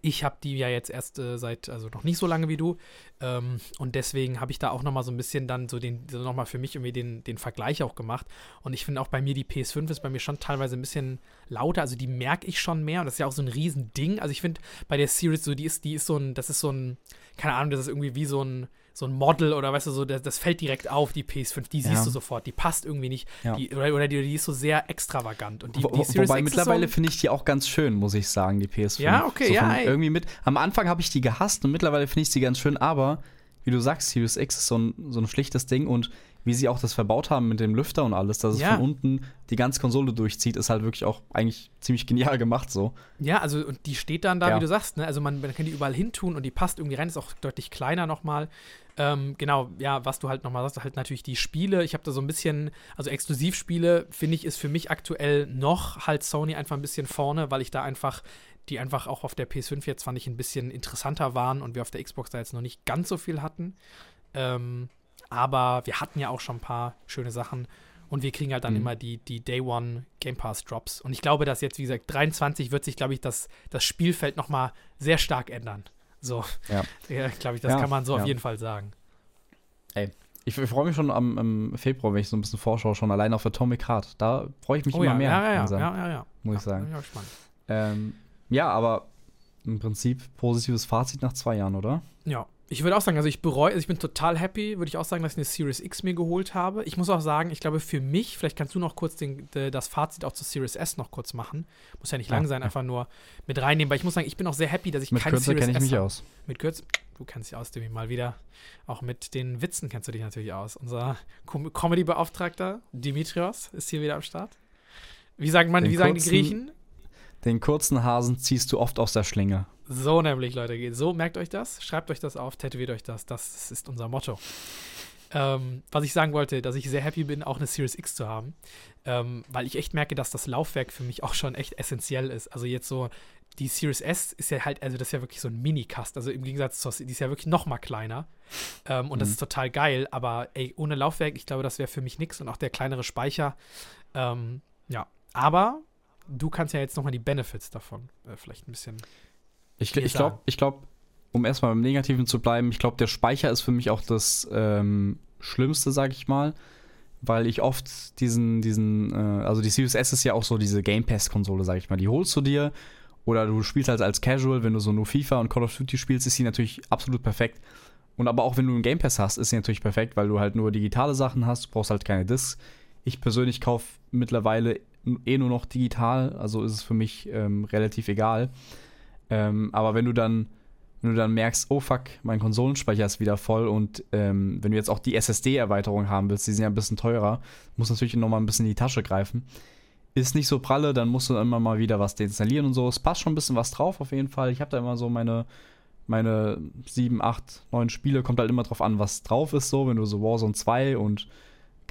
S1: Ich habe die ja jetzt erst äh, seit, also noch nicht so lange wie du. Ähm, und deswegen habe ich da auch nochmal so ein bisschen dann so den, so nochmal für mich irgendwie den, den Vergleich auch gemacht. Und ich finde auch bei mir, die PS5 ist bei mir schon teilweise ein bisschen lauter. Also die merke ich schon mehr. Und das ist ja auch so ein Riesending. Also ich finde bei der Series so, die ist, die ist so ein, das ist so ein, keine Ahnung, das ist irgendwie wie so ein, so ein Model oder weißt du, so, das, das fällt direkt auf, die PS5. Die siehst
S2: Ja.
S1: du sofort. Die passt irgendwie nicht.
S2: Ja.
S1: Die, oder oder die, die ist so sehr extravagant. Und die,
S2: Wo,
S1: die Series
S2: wobei
S1: X
S2: mittlerweile
S1: so,
S2: finde ich die auch ganz schön, muss ich sagen, die PS5.
S1: Ja, okay,
S2: so
S1: ja.
S2: Irgendwie mit. Am Anfang habe ich die gehasst und mittlerweile finde ich sie ganz schön, aber wie du sagst, Series X ist so ein, so ein schlichtes Ding und wie sie auch das verbaut haben mit dem Lüfter und alles, dass es
S1: Ja.
S2: von unten die ganze Konsole durchzieht, ist halt wirklich auch eigentlich ziemlich genial gemacht so.
S1: Ja, also und die steht dann da,
S2: Ja.
S1: wie du sagst, ne? Also man, man kann die überall hin tun und die passt irgendwie rein, ist auch deutlich kleiner nochmal. Ähm, genau, ja, was du halt nochmal sagst, halt natürlich die Spiele. Ich habe da so ein bisschen, also Exklusivspiele, finde ich, ist für mich aktuell noch halt Sony einfach ein bisschen vorne, weil ich da einfach, die einfach auch auf der PS5 jetzt fand ich ein bisschen interessanter waren und wir auf der Xbox da jetzt noch nicht ganz so viel hatten. Ähm, aber wir hatten ja auch schon ein paar schöne Sachen. Und wir kriegen halt dann
S2: Mhm.
S1: immer die, die Day One Game Pass Drops. Und ich glaube, dass jetzt, wie gesagt, 23 wird sich, glaube ich, das, das Spielfeld nochmal sehr stark ändern. So,
S2: Ja. [LAUGHS]
S1: ja, glaube ich, das
S2: Ja,
S1: kann man so
S2: ja.
S1: auf jeden Fall sagen.
S2: Ich, ich freue mich schon am, im Februar, wenn ich so ein bisschen vorschaue, schon allein auf Atomic Heart. Da freue ich mich
S1: Oh
S2: immer
S1: ja,
S2: mehr,
S1: ja, ja, ja, ja, ja, ja.
S2: muss
S1: ja,
S2: ich sagen.
S1: auch gespannt.
S2: Ähm, ja, aber im Prinzip positives Fazit nach zwei Jahren, oder?
S1: Ja, ich würde auch sagen, also ich bereue, also ich bin total happy, würde ich auch sagen, dass ich eine Series X mir geholt habe. Ich muss auch sagen, ich glaube für mich, vielleicht kannst du noch kurz den, de, das Fazit auch zur Series S noch kurz machen. Muss ja nicht
S2: Ja,
S1: lang sein, einfach nur mit reinnehmen, weil ich muss sagen, ich bin auch sehr happy, dass ich
S2: Mit
S1: keine
S2: Kürze
S1: Series
S2: kenne ich mich aus.
S1: Mit Kürze, du kennst dich aus, Demi, mal wieder. Auch mit den Witzen kennst du dich natürlich aus. Unser Com Comedy-Beauftragter Dimitrios ist hier wieder am Start. Wie sagt man,
S2: Den
S1: wie sagen die Griechen?
S2: Den kurzen Hasen ziehst du oft aus der Schlinge.
S1: So nämlich, Leute. So, merkt euch das, schreibt euch das auf, tätowiert euch das. Das ist unser Motto. Ähm, was ich sagen wollte, dass ich sehr happy bin, auch eine Series X zu haben, ähm, weil ich echt merke, dass das Laufwerk für mich auch schon echt essentiell ist. Also jetzt so, die Series S ist ja halt, also das ist ja wirklich so ein Mini-Cast, also im Gegensatz zur, die ist ja wirklich noch mal kleiner. Ähm, und das
S2: Mhm.
S1: ist total geil, aber ey, ohne Laufwerk, ich glaube, das wäre für mich nichts und auch der kleinere Speicher. Ähm, ja, aber du kannst ja jetzt noch mal die Benefits davon äh, vielleicht ein bisschen.
S2: Ich, ich glaube, ich glaub, um erstmal beim Negativen zu bleiben, ich glaube, der Speicher ist für mich auch das ähm, Schlimmste, sag ich mal. Weil ich oft diesen, diesen, äh, also die Series S ist ja auch so diese Game Pass-Konsole, sag ich mal. Die holst du dir oder du spielst halt als Casual, wenn du so nur FIFA und Call of Duty spielst, ist sie natürlich absolut perfekt. Und aber auch wenn du einen Game Pass hast, ist sie natürlich perfekt, weil du halt nur digitale Sachen hast, du brauchst halt keine Discs. Ich persönlich kaufe mittlerweile eh nur noch digital, also ist es für mich ähm, relativ egal. Ähm, aber wenn du dann, wenn du dann merkst, oh fuck, mein Konsolenspeicher ist wieder voll und ähm, wenn du jetzt auch die SSD-Erweiterung haben willst, die sind ja ein bisschen teurer, musst natürlich nochmal ein bisschen in die Tasche greifen. Ist nicht so pralle, dann musst du immer mal wieder was deinstallieren und so. Es passt schon ein bisschen was drauf auf jeden Fall. Ich habe da immer so meine, meine 7, 8, 9 Spiele, kommt halt immer drauf an, was drauf ist, so, wenn du so Warzone 2 und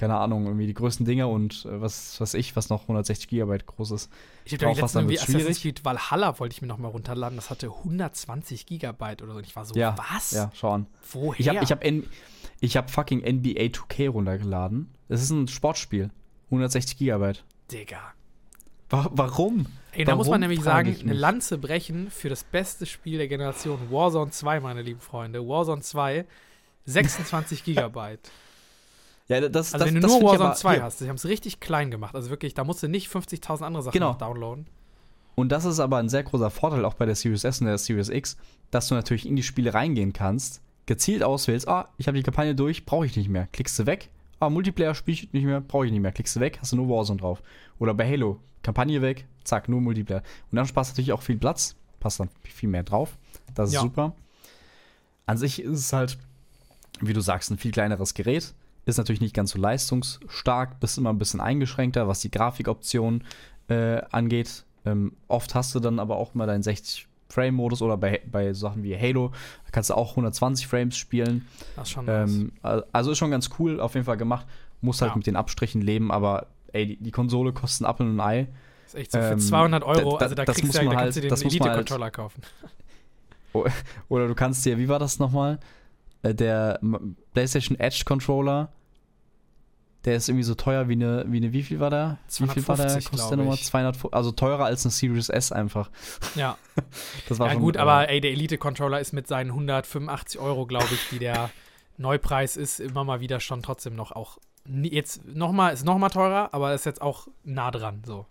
S2: keine Ahnung, irgendwie die größten Dinge und äh, was was ich, was noch 160 Gigabyte groß ist.
S1: Ich habe letztens irgendwie Assassin's Creed Valhalla wollte ich mir noch mal runterladen. Das hatte 120 Gigabyte oder so. Und ich war so,
S2: ja,
S1: was?
S2: Ja, schau an.
S1: Woher?
S2: Ich habe ich hab, ich hab fucking NBA 2K runtergeladen. Das ist ein Sportspiel. 160 Gigabyte.
S1: Digga.
S2: Wa warum?
S1: Ey, da muss man nämlich sagen, eine Lanze brechen für das beste Spiel der Generation. Warzone 2, meine lieben Freunde. Warzone 2, 26 [LAUGHS] Gigabyte.
S2: Ja, das,
S1: also
S2: das,
S1: wenn du
S2: das
S1: nur Warzone
S2: aber,
S1: 2
S2: hier.
S1: hast, sie haben es richtig klein gemacht. Also wirklich, da musst du nicht 50.000 andere Sachen
S2: Genau.
S1: noch downloaden.
S2: Und das ist aber ein sehr großer Vorteil auch bei der Series S und der Series X, dass du natürlich in die Spiele reingehen kannst, gezielt auswählst, ah, ich habe die Kampagne durch, brauche ich nicht mehr. Klickst du weg, ah, Multiplayer spiele ich nicht mehr, brauche ich nicht mehr. Klickst du weg, hast du nur Warzone drauf. Oder bei Halo, Kampagne weg, zack, nur Multiplayer. Und dann sparst du natürlich auch viel Platz, passt dann viel mehr drauf. Das ist
S1: Ja.
S2: super. An sich ist es halt, wie du sagst, ein viel kleineres Gerät. Ist natürlich nicht ganz so leistungsstark, bist immer ein bisschen eingeschränkter, was die Grafikoptionen äh, angeht. Ähm, oft hast du dann aber auch mal deinen 60-Frame-Modus oder bei, bei Sachen wie Halo da kannst du auch 120 Frames spielen.
S1: Das ist schon nice.
S2: Ähm, al- also ist schon ganz cool, auf jeden Fall gemacht. Muss halt
S1: Ja.
S2: mit den Abstrichen leben, aber ey, die, die Konsole kostet ein Apfel und ein Ei.
S1: ist echt so für
S2: ähm,
S1: 200 Euro.
S2: da-
S1: also da
S2: das
S1: kriegst
S2: muss
S1: du ja,
S2: man
S1: da kannst du
S2: halt-
S1: den
S2: halt-
S1: Elite-Controller kaufen. [LAUGHS]
S2: Oder du kannst dir, wie war das nochmal? Äh, Der PlayStation Edge Controller, der ist irgendwie so teuer wie eine, wie eine, wie viel war der? Wie viel war der?
S1: 250,
S2: Kostet der nochmal
S1: ich.
S2: 200, also teurer als eine Series S einfach.
S1: Ja, [LAUGHS]
S2: Das war
S1: ja
S2: schon,
S1: gut,
S2: äh,
S1: aber ey, der Elite-Controller ist mit seinen 185 Euro, glaube ich, die der Neupreis ist, immer mal wieder schon trotzdem noch auch. Jetzt nochmal, ist nochmal teurer, aber ist jetzt auch nah dran. So.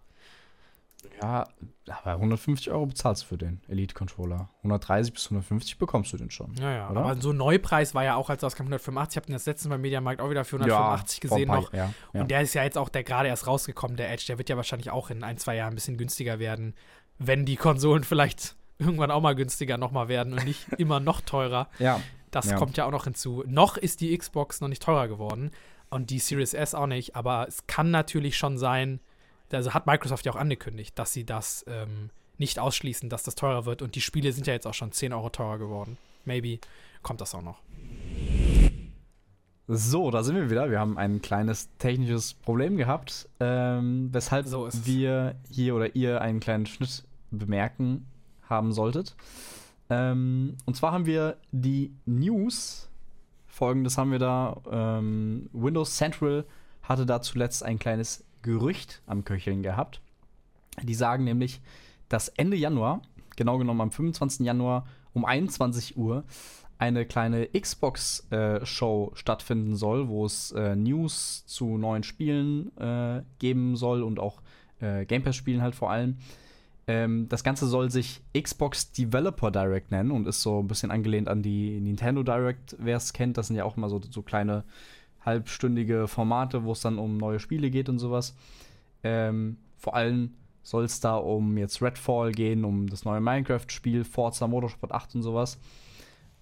S2: Ja, aber 150 Euro bezahlst du für den Elite-Controller. 130 bis 150 bekommst du den schon.
S1: Ja, ja.
S2: Oder?
S1: Aber so ein Neupreis war ja auch, als er rauskam, 185. Ich habe den das letzte Mal im Mediamarkt auch wieder für 185
S2: vor ein
S1: gesehen
S2: paar-
S1: noch.
S2: Ja, ja.
S1: Und der ist ja jetzt auch der gerade erst rausgekommen, der Edge. Der wird ja wahrscheinlich auch in ein, zwei Jahren ein bisschen günstiger werden, wenn die Konsolen [LAUGHS] vielleicht irgendwann auch mal günstiger nochmal werden und nicht immer noch teurer. [LAUGHS]
S2: ja.
S1: Das
S2: Ja.
S1: kommt ja auch noch hinzu. Noch ist die Xbox noch nicht teurer geworden und die Series S auch nicht, aber es kann natürlich schon sein, also hat Microsoft ja auch angekündigt, dass sie das ähm, nicht ausschließen, dass das teurer wird und die Spiele sind ja jetzt auch schon 10 Euro teurer geworden. Maybe kommt das auch noch.
S2: So, da sind wir wieder. Wir haben ein kleines technisches Problem gehabt, ähm, weshalb
S1: So
S2: wir hier oder ihr einen kleinen Schnitt bemerken haben solltet. Ähm, und zwar haben wir die News. Folgendes haben wir da. Ähm, Windows Central hatte da zuletzt ein kleines Gerücht am Köcheln gehabt. Die sagen nämlich, dass Ende Januar, genau genommen am 25. Januar um 21 Uhr, eine kleine Xbox-Show stattfinden soll, wo es äh, News zu neuen Spielen äh, geben soll und auch äh, Game Pass-Spielen halt vor allem. Ähm, das Ganze soll sich Xbox Developer Direct nennen und ist so ein bisschen angelehnt an die Nintendo Direct, wer es kennt. Das sind ja auch immer so, so kleine halbstündige Formate, wo es dann um neue Spiele geht und sowas. Ähm, vor allem soll es da um jetzt Redfall gehen, um das neue Minecraft-Spiel, Forza Motorsport 8 und sowas.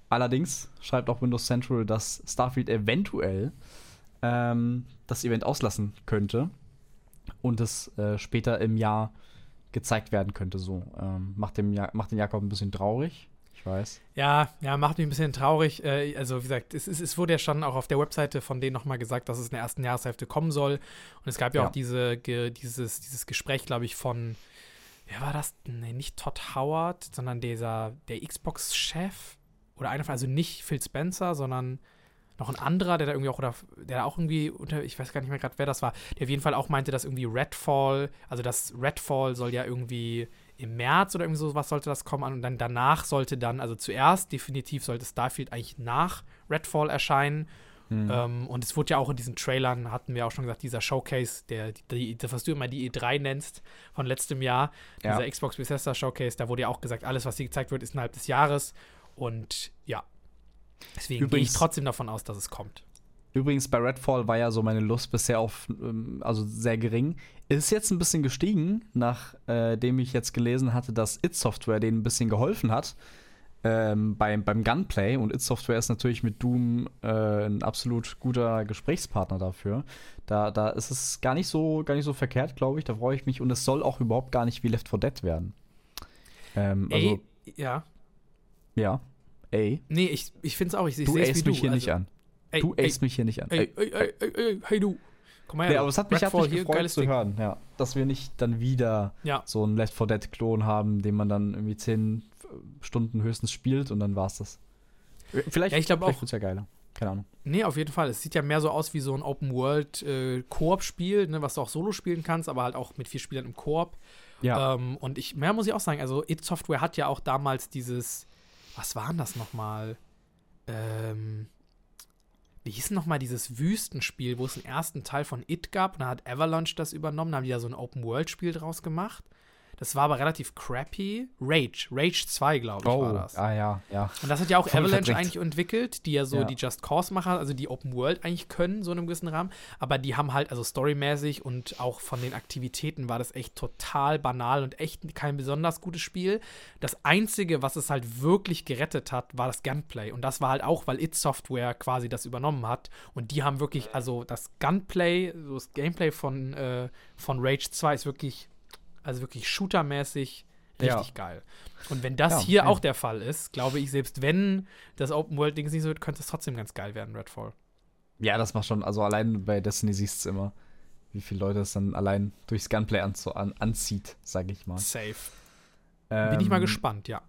S2: Allerdings schreibt auch Windows Central, dass Starfield eventuell ähm, das Event auslassen könnte und es äh, später im Jahr gezeigt werden könnte. So ähm, macht, dem ja macht den Jakob ein bisschen traurig. Weiß.
S1: Ja, ja, macht mich ein bisschen traurig. Äh, also, wie gesagt, es, es, es wurde ja schon auch auf der Webseite von denen nochmal gesagt, dass es in der ersten Jahreshälfte kommen soll. Und es gab ja,
S2: Ja.
S1: auch diese, dieses, dieses Gespräch, glaube ich, von, wer war das? Nee, nicht Todd Howard, sondern dieser, der Xbox-Chef. Oder einer von, also nicht Phil Spencer, sondern noch ein anderer, der da irgendwie auch, oder der da auch irgendwie unter, ich weiß gar nicht mehr gerade, wer das war, der auf jeden Fall auch meinte, dass irgendwie Redfall, also das Redfall soll ja irgendwie im März oder irgendwie sowas sollte das kommen und dann danach sollte dann, also zuerst definitiv sollte Starfield eigentlich nach Redfall erscheinen.
S2: Hm.
S1: Ähm, und es wurde ja auch in diesen Trailern, hatten wir auch schon gesagt, dieser Showcase, der, die, das, was du immer die E3 nennst, von letztem Jahr,
S2: Ja.
S1: dieser Xbox Bethesda Showcase, da wurde ja auch gesagt, alles, was hier gezeigt wird, ist innerhalb des Jahres. Und ja, deswegen gehe ich trotzdem davon aus, dass es kommt.
S2: Übrigens, bei Redfall war ja so meine Lust bisher auf, ähm, also sehr gering. Ist jetzt ein bisschen gestiegen, nachdem ich jetzt gelesen hatte, dass It Software denen ein bisschen geholfen hat ähm, beim, beim Gunplay. Und It Software ist natürlich mit Doom äh, ein absolut guter Gesprächspartner dafür. Da, da ist es gar nicht so, gar nicht so verkehrt, glaube ich. Da freue ich mich. Und es soll auch überhaupt gar nicht wie Left 4 Dead werden. Ähm, also,
S1: Ey, ja.
S2: ja. ey.
S1: Nee, ich, ich finde es auch. Ich, ich
S2: Du
S1: wie
S2: mich hier
S1: also,
S2: nicht an.
S1: Ey,
S2: Du acest mich hier nicht an.
S1: ey, ey, ey, ey, ey, hey du. Komm mal her.
S2: Nee, aber es hat mich, hat mich gefreut zu
S1: Ding.
S2: hören, ja. Dass wir nicht dann wieder
S1: Ja.
S2: so einen Left 4 Dead Klon haben, den man dann irgendwie 10 Stunden höchstens spielt und dann war's das. Vielleicht,
S1: Ja, ich glaub
S2: vielleicht
S1: auch.
S2: wird's ja geiler. Keine Ahnung.
S1: Nee, auf jeden Fall. Es sieht ja mehr so aus wie so ein Open-World-Koop-Spiel, ne, was du auch solo spielen kannst, aber halt auch mit vier Spielern im Koop.
S2: Ja.
S1: Ähm, und ich, mehr muss ich auch sagen, also It Software hat ja auch damals dieses, was war denn das nochmal? Ähm, wie hieß denn nochmal dieses Wüstenspiel, wo es einen ersten Teil von It gab und da hat Avalanche das übernommen, da haben die ja so ein Open-World-Spiel draus gemacht. Das war aber relativ crappy. Rage, Rage 2, glaube ich, war das.
S2: ah ja, ja.
S1: Und das hat ja auch
S2: Voll
S1: Avalanche
S2: verdrängt.
S1: eigentlich entwickelt, die ja so
S2: Ja.
S1: die Just Cause-Macher, also die Open World eigentlich können, so in einem gewissen Rahmen. Aber die haben halt, also storymäßig und auch von den Aktivitäten war das echt total banal und echt kein besonders gutes Spiel. Das Einzige, was es halt wirklich gerettet hat, war das Gunplay. Und das war halt auch, weil It Software quasi das übernommen hat. Und die haben wirklich, also das Gunplay, so das Gameplay von, äh, von Rage 2 ist wirklich, also wirklich shootermäßig richtig
S2: Ja.
S1: geil. Und wenn das
S2: Ja,
S1: hier
S2: ja.
S1: auch der Fall ist, glaube ich, selbst wenn das Open World Ding nicht so wird, könnte es trotzdem ganz geil werden, Redfall.
S2: Ja, das macht schon, also allein bei Destiny siehst du immer, wie viele Leute es dann allein durchs Gunplay anzu an, anzieht, sag ich mal.
S1: Safe. Bin ich mal
S2: Ähm,
S1: gespannt, ja.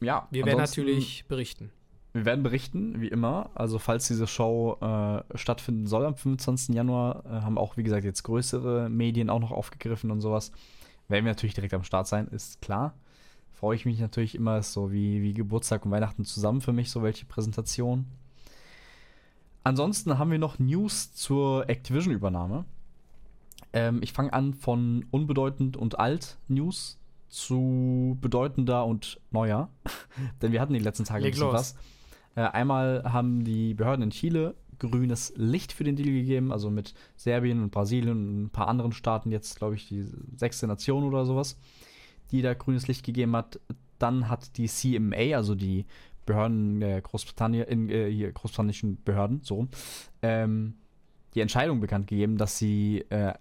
S2: Ja,
S1: Wir werden natürlich berichten.
S2: Wir werden berichten, wie immer. Also, falls diese Show äh, stattfinden soll am 25. Januar, äh, haben auch, wie gesagt, jetzt größere Medien auch noch aufgegriffen und sowas. Werden wir natürlich direkt am Start sein, ist klar. Freue ich mich natürlich immer, ist so wie, wie Geburtstag und Weihnachten zusammen für mich, so welche Präsentation. Ansonsten haben wir noch News zur Activision-Übernahme. Ähm, ich fange an von unbedeutend und alt News zu bedeutender und neuer. [LAUGHS] Denn wir hatten die letzten Tage
S1: Leg
S2: ein bisschen
S1: los.
S2: was. Äh, einmal haben die Behörden in Chile grünes Licht für den Deal gegeben, also mit Serbien und Brasilien und ein paar anderen Staaten, jetzt glaube ich die sechste Nation oder sowas, die da grünes Licht gegeben hat. Dann hat die CMA, also die Behörden der Großbritannien, in, äh, großbritannischen Behörden, so, rum, ähm, die Entscheidung bekannt gegeben, dass sie äh,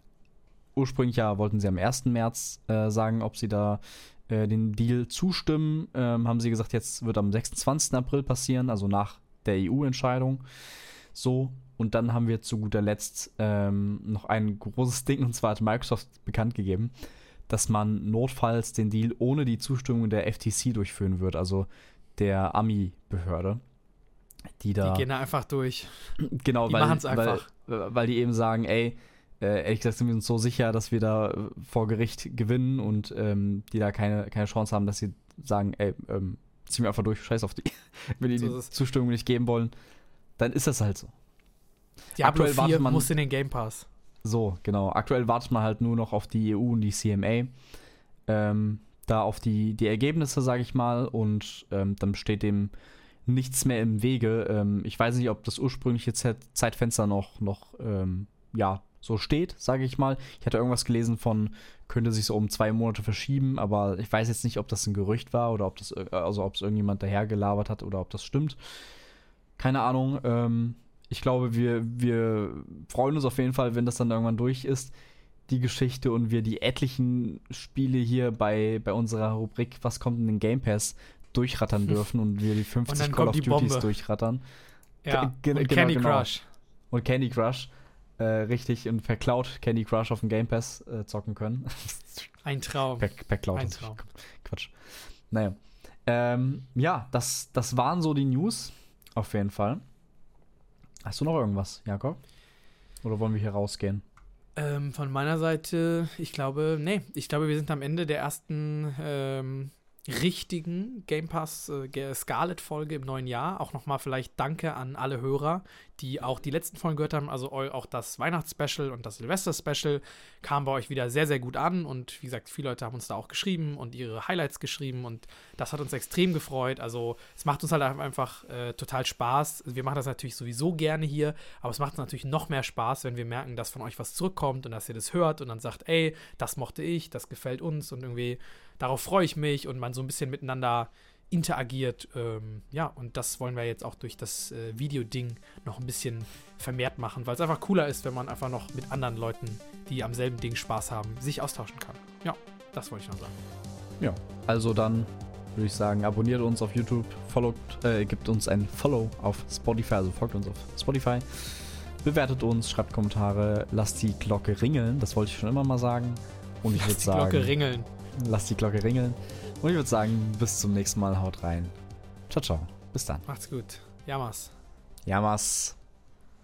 S2: ursprünglich ja wollten sie am 1. März äh, sagen, ob sie da äh, den Deal zustimmen. Ähm, haben sie gesagt, jetzt wird am 26. April passieren, also nach der EU-Entscheidung. So, und dann haben wir zu guter Letzt ähm, noch ein großes Ding, und zwar hat Microsoft bekannt gegeben, dass man notfalls den Deal ohne die Zustimmung der FTC durchführen wird, also der AMI-Behörde. Die da.
S1: Die gehen da einfach durch.
S2: Genau,
S1: Die
S2: weil,
S1: einfach.
S2: Weil, weil die eben sagen, ey, äh, ehrlich gesagt sind wir uns so sicher, dass wir da äh, vor Gericht gewinnen und ähm, die da keine, keine Chance haben, dass sie sagen, ey, ähm, ziehen wir einfach durch, scheiß auf die. [LAUGHS] Wenn die
S1: So
S2: die. Zustimmung nicht geben wollen, dann ist das halt so.
S1: Diablo
S2: Aktuell wartet
S1: 4
S2: man-
S1: muss in den Game Pass.
S2: So, genau. Aktuell wartet man halt nur noch auf die EU und die CMA. Ähm, da auf die, die Ergebnisse, sage ich mal, und ähm, dann steht dem nichts mehr im Wege. Ähm, ich weiß nicht, ob das ursprüngliche Zeit Zeitfenster noch, noch ähm, ja, so steht, sage ich mal. Ich hatte irgendwas gelesen von, könnte sich so um zwei Monate verschieben, aber ich weiß jetzt nicht, ob das ein Gerücht war oder ob das, ir- also ob es irgendjemand dahergelabert hat oder ob das stimmt. Keine Ahnung. Ähm, ich glaube, wir, wir freuen uns auf jeden Fall, wenn das dann irgendwann durch ist, die Geschichte, und wir die etlichen Spiele hier bei, bei unserer Rubrik Was kommt in den Game Pass durchrattern [LAUGHS] dürfen und wir die 50
S1: dann
S2: Call of Duties durchrattern.
S1: Ja.
S2: Ge-
S1: und
S2: genau,
S1: Candy
S2: genau.
S1: Crush.
S2: Und Candy Crush äh, richtig und per Cloud Candy Crush auf dem Game Pass äh, zocken können. [LAUGHS]
S1: Ein Traum.
S2: per, per Cloud.
S1: Ein Traum.
S2: Quatsch. Naja. Ähm, ja, das, das waren so die News. Auf jeden Fall. Hast du noch irgendwas, Jakob? Oder wollen wir hier rausgehen?
S1: Ähm, von meiner Seite, ich glaube, nee, ich glaube, wir sind am Ende der ersten ähm, richtigen Game Pass äh, Ge- Scarlet-Folge im neuen Jahr. Auch nochmal vielleicht Danke an alle Hörer, die auch die letzten Folgen gehört haben. Also auch das Weihnachtsspecial und das Silvester-Special kam bei euch wieder sehr, sehr gut an. Und wie gesagt, viele Leute haben uns da auch geschrieben und ihre Highlights geschrieben. Und das hat uns extrem gefreut. Also es macht uns halt einfach äh, total Spaß. Wir machen das natürlich sowieso gerne hier, aber es macht uns natürlich noch mehr Spaß, wenn wir merken, dass von euch was zurückkommt und dass ihr das hört und dann sagt, ey, das mochte ich, das gefällt uns und irgendwie darauf freue ich mich und man so ein bisschen miteinander interagiert. Ähm, ja, und das wollen wir jetzt auch durch das äh, Videoding noch ein bisschen vermehrt machen, weil es einfach cooler ist, wenn man einfach noch mit anderen Leuten, die am selben Ding Spaß haben, sich austauschen kann. Ja, das wollte ich noch sagen.
S2: Ja. Also dann würde ich sagen, abonniert uns auf YouTube, followt, äh, gibt uns ein Follow auf Spotify, also folgt uns auf Spotify. Bewertet uns, schreibt Kommentare, lasst die Glocke ringeln, das wollte ich schon immer mal sagen. Und ich würde sagen.
S1: Lasst die Glocke ringeln.
S2: Lasst die Glocke ringeln. Und ich würde sagen, bis zum nächsten Mal, haut rein. Ciao, ciao. Bis dann.
S1: Macht's gut. Jamas.
S2: Jamas.